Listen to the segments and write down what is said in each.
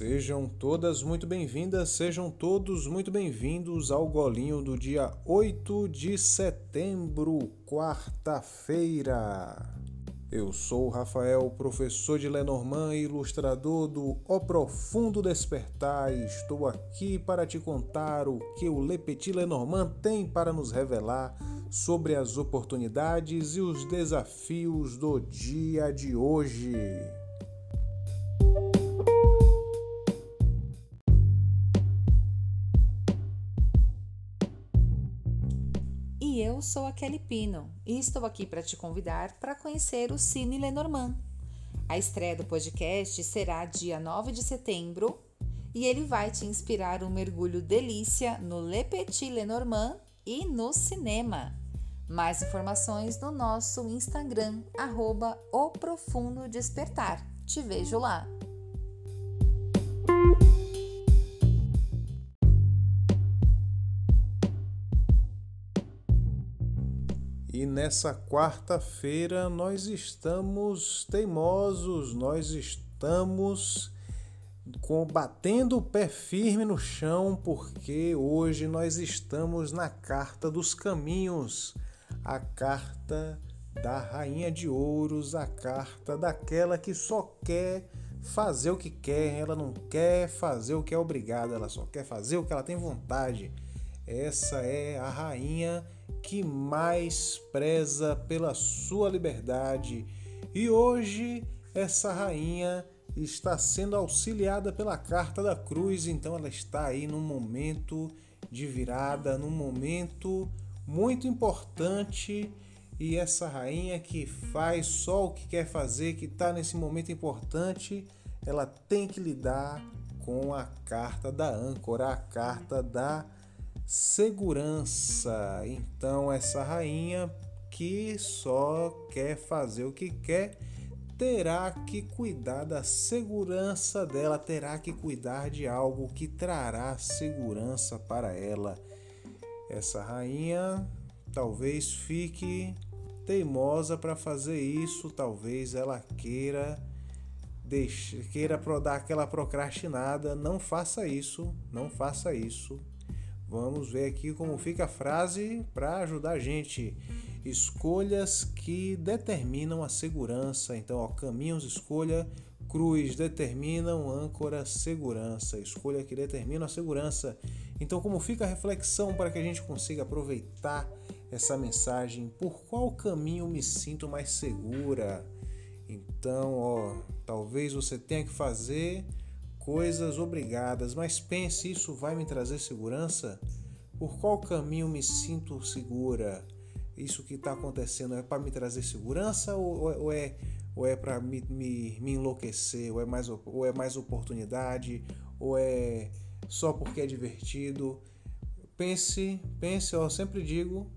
Sejam todas muito bem-vindas, sejam todos muito bem-vindos ao golinho do dia 8 de setembro, quarta-feira. Eu sou Rafael, professor de Lenormand e ilustrador do O Profundo Despertar, e estou aqui para te contar o que o Le Petit Lenormand tem para nos revelar sobre as oportunidades e os desafios do dia de hoje. Eu sou a Kelly Pino e estou aqui para te convidar para conhecer o Cine Lenormand. A estreia do podcast será dia 9 de setembro e ele vai te inspirar um mergulho delícia no Le Petit Lenormand e no cinema. Mais informações no nosso Instagram, arroba O Profundo Despertar. Te vejo lá! E nessa quarta-feira nós estamos teimosos, nós estamos batendo o pé firme no chão, porque hoje nós estamos na carta dos caminhos, a carta da rainha de ouros, a carta daquela que só quer fazer o que quer, ela não quer fazer o que é obrigada, ela só quer fazer o que ela tem vontade. Essa é a rainha que mais preza pela sua liberdade. E hoje essa rainha está sendo auxiliada pela carta da cruz, então ela está aí num momento de virada, num momento muito importante. E essa rainha que faz só o que quer fazer, que está nesse momento importante, ela tem que lidar com a carta da âncora, a carta da segurança. Então, essa rainha que só quer fazer o que quer terá que cuidar da segurança dela, terá que cuidar de algo que trará segurança para ela. Essa rainha talvez fique teimosa para fazer isso, talvez ela queira deixe, queira dar aquela procrastinada, não faça isso, não faça isso. Vamos ver aqui como fica a frase para ajudar a gente. Escolhas que determinam a segurança. Então, ó, caminhos, escolha, cruz, determinam, âncora, segurança. Escolha que determina a segurança. Então, como fica a reflexão para que a gente consiga aproveitar essa mensagem? Por qual caminho me sinto mais segura? Então, ó, talvez você tenha que fazer coisas obrigadas, mas pense: isso vai me trazer segurança? Por qual caminho me sinto segura? Isso que está acontecendo é para me trazer segurança ou, ou é, ou é para me, me, me, enlouquecer? Ou é, mais, ou é mais oportunidade? Ou é só porque é divertido? Pense, pense, eu sempre digo: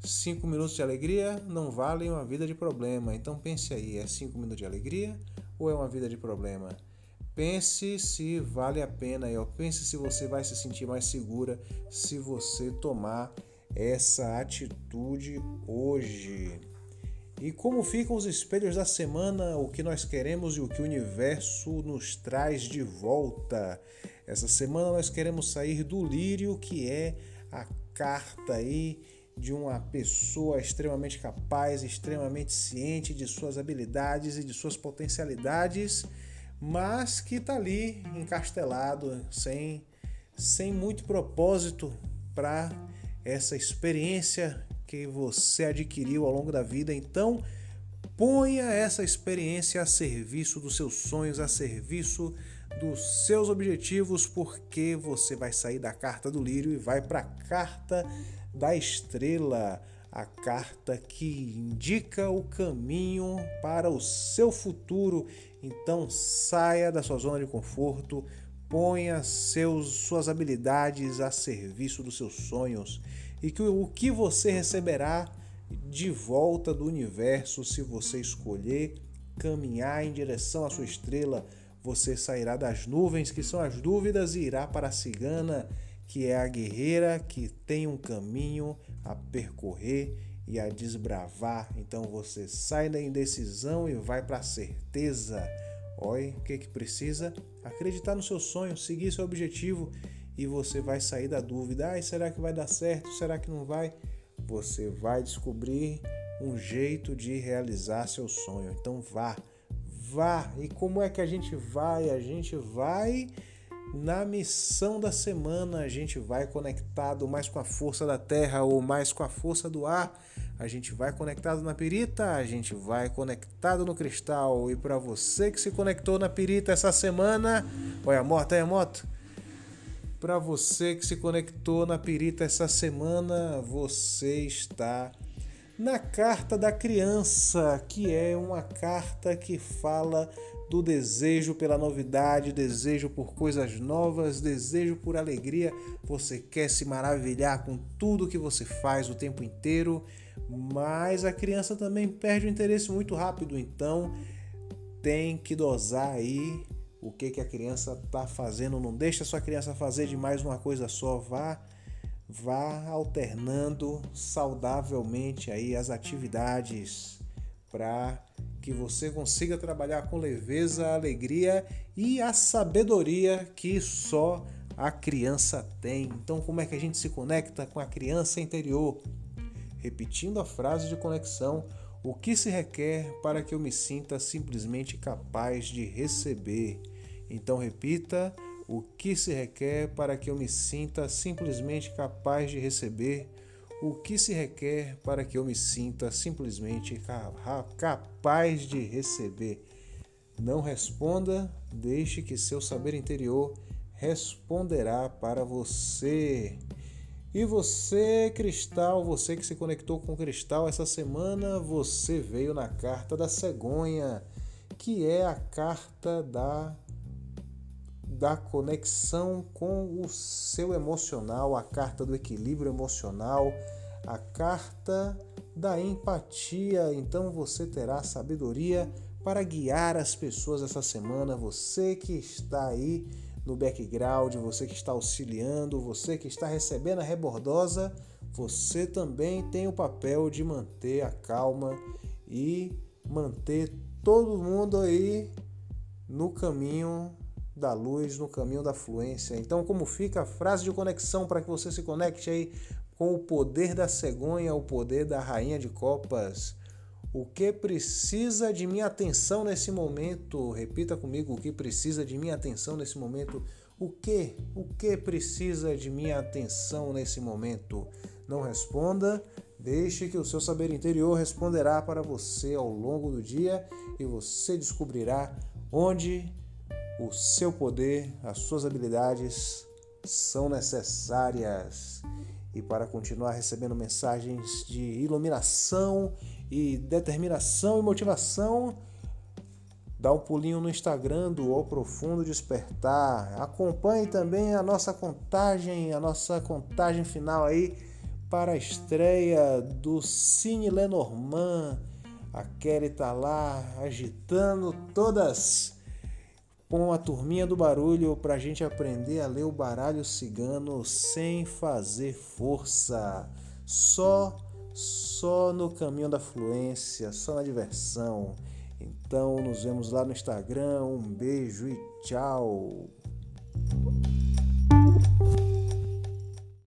cinco minutos de alegria não valem uma vida de problema. Então pense aí: é cinco minutos de alegria ou é uma vida de problema? Pense se vale a pena, eu pense se você vai se sentir mais segura se você tomar essa atitude hoje. E como ficam os espelhos da semana, o que nós queremos e o que o universo nos traz de volta. Essa semana nós queremos sair do lírio, que é a carta aí de uma pessoa extremamente capaz, extremamente ciente de suas habilidades e de suas potencialidades mas que está ali encastelado, sem, sem muito propósito para essa experiência que você adquiriu ao longo da vida. Então, ponha essa experiência a serviço dos seus sonhos, a serviço dos seus objetivos, porque você vai sair da carta do lírio e vai para a carta da estrela a carta que indica o caminho para o seu futuro. Então saia da sua zona de conforto, ponha seus, suas habilidades a serviço dos seus sonhos e que o que você receberá de volta do universo se você escolher caminhar em direção à sua estrela, você sairá das nuvens que são as dúvidas e irá para a cigana que é a guerreira que tem um caminho a percorrer e a desbravar. Então você sai da indecisão e vai para a certeza. Olha, o que que precisa? Acreditar no seu sonho, seguir seu objetivo e você vai sair da dúvida. Ah, será que vai dar certo? Será que não vai? Você vai descobrir um jeito de realizar seu sonho. Então vá, vá. E como é que a gente vai? A gente vai na missão da semana, a gente vai conectado mais com a força da terra ou mais com a força do ar. A gente vai conectado na pirita, a gente vai conectado no cristal. E para você que se conectou na pirita essa semana, olha a moto, olha a moto. Para você que se conectou na pirita essa semana, você está na carta da criança, que é uma carta que fala do desejo pela novidade, desejo por coisas novas, desejo por alegria. Você quer se maravilhar com tudo que você faz o tempo inteiro, mas a criança também perde o interesse muito rápido, então tem que dosar aí o que, que a criança está fazendo. Não deixa a sua criança fazer de mais uma coisa só, vá vá alternando saudavelmente aí as atividades para que você consiga trabalhar com leveza, alegria e a sabedoria que só a criança tem. Então, como é que a gente se conecta com a criança interior? Repetindo a frase de conexão, o que se requer para que eu me sinta simplesmente capaz de receber? Então, repita o que se requer para que eu me sinta simplesmente capaz de receber, o que se requer para que eu me sinta simplesmente capaz de receber. Não responda, deixe que seu saber interior responderá para você. E você, cristal, você que se conectou com o cristal essa semana, você veio na carta da cegonha, que é a carta da da conexão com o seu emocional, a carta do equilíbrio emocional, a carta da empatia. Então você terá sabedoria para guiar as pessoas essa semana. Você que está aí no background, você que está auxiliando, você que está recebendo a rebordosa, você também tem o papel de manter a calma e manter todo mundo aí no caminho da luz no caminho da fluência. Então, como fica a frase de conexão para que você se conecte aí com o poder da cegonha, o poder da rainha de copas? O que precisa de minha atenção nesse momento? Repita comigo o que precisa de minha atenção nesse momento. O que? O que precisa de minha atenção nesse momento? Não responda, deixe que o seu saber interior responderá para você ao longo do dia e você descobrirá onde o seu poder, as suas habilidades são necessárias. E para continuar recebendo mensagens de iluminação e determinação e motivação, dá um pulinho no Instagram do O Profundo Despertar. Acompanhe também a nossa contagem, a nossa contagem final aí para a estreia do Cine Lenormand. A Kelly tá lá agitando todas com a turminha do barulho para a gente aprender a ler o baralho cigano sem fazer força, só só no caminho da fluência, só na diversão. Então nos vemos lá no Instagram. Um beijo e tchau.